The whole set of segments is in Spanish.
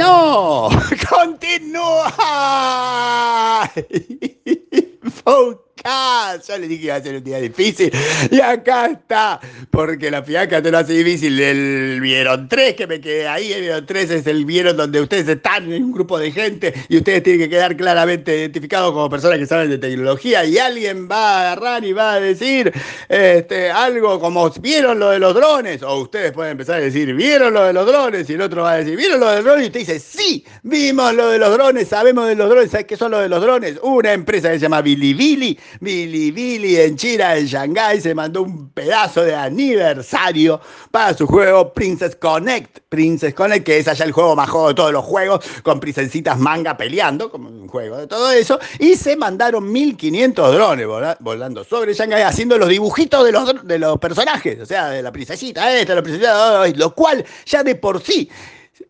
No, continúa. Ya le dije que iba a ser un día difícil. Y acá está. Porque la fiaca te lo hace difícil. El vieron tres que me quedé ahí. El vieron tres es el vieron donde ustedes están en un grupo de gente y ustedes tienen que quedar claramente identificados como personas que saben de tecnología. Y alguien va a agarrar y va a decir este, algo como vieron lo de los drones. O ustedes pueden empezar a decir, vieron lo de los drones. Y el otro va a decir, vieron lo de los drones. Y usted dice, sí, vimos lo de los drones, sabemos de los drones. ¿Sabes qué son lo de los drones? Una empresa que se llama Bilibili Billy Billy en China, en Shanghái, se mandó un pedazo de aniversario para su juego Princess Connect. Princess Connect, que es allá el juego más juego de todos los juegos, con princesitas manga peleando, como un juego de todo eso. Y se mandaron 1500 drones volando sobre Shanghái, haciendo los dibujitos de los, de los personajes, o sea, de la princesita esta, la princesita, lo cual ya de por sí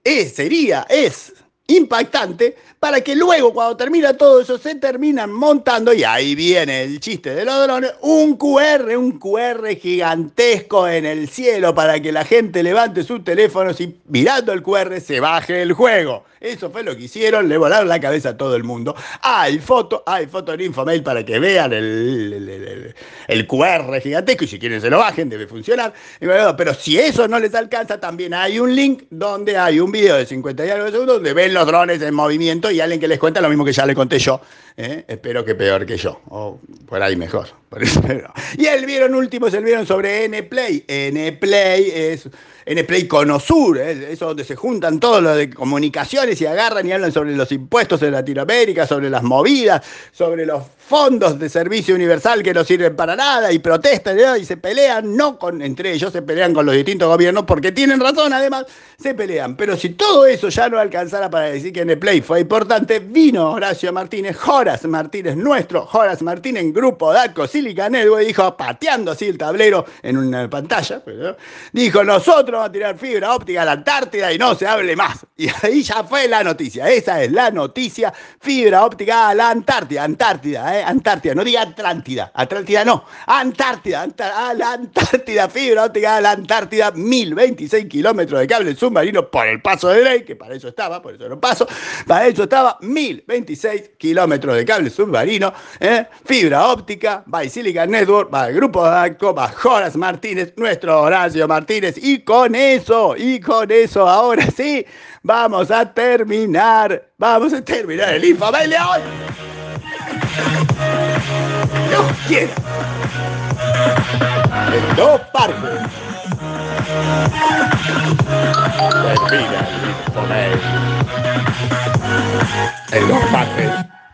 es, sería, es impactante para que luego cuando termina todo eso se terminan montando, y ahí viene el chiste de los drones, un QR, un QR gigantesco en el cielo para que la gente levante sus teléfonos y mirando el QR se baje el juego. Eso fue lo que hicieron, le volaron la cabeza a todo el mundo. Hay foto, hay foto en Infomail para que vean el, el, QR gigantesco y si quieren se lo bajen, debe funcionar. Pero si eso no les alcanza, también hay un link donde hay un video de 50 y algo segundos donde ven los drones en movimiento y alguien que les cuenta lo mismo que ya le conté yo. ¿eh? Espero que peor que yo, o por ahí mejor. Y el vieron último es el vieron sobre N-Play. N-Play es N-Play Conosur, ¿eh? eso donde se juntan todos los de comunicaciones y agarran y hablan sobre los impuestos en Latinoamérica, sobre las movidas, sobre los fondos de servicio universal que no sirven para nada y protestan y se pelean, no con, entre ellos, se pelean con los distintos gobiernos porque tienen razón, además, se pelean. Pero si todo eso ya no alcanzara para decir que N-Play fue importante, vino Horacio Martínez, Horas Martínez, nuestro Horas Martínez en grupo DACO Silica Network, dijo, pateando así el tablero en una pantalla, dijo, nosotros vamos a tirar fibra óptica a la Antártida y no se hable más. Y ahí ya fue la noticia, esa es la noticia, fibra óptica a la Antártida, Antártida, ¿eh? Antártida, no diga Atlántida, Atlántida no, Antártida, a la Antártida, fibra óptica a la Antártida, 1026 kilómetros de cable submarino por el paso de ley, que para eso estaba, por eso no paso, para eso estaba 1026 kilómetros de cable submarino, ¿eh? fibra óptica, by Silicon Network, va el grupo DACO, va Joras Martínez, nuestro Horacio Martínez, y con eso, y con eso, ahora sí, vamos a terminar, vamos a terminar el Infomail de hoy. Dios quiera. En dos partes. Termina el En dos partes.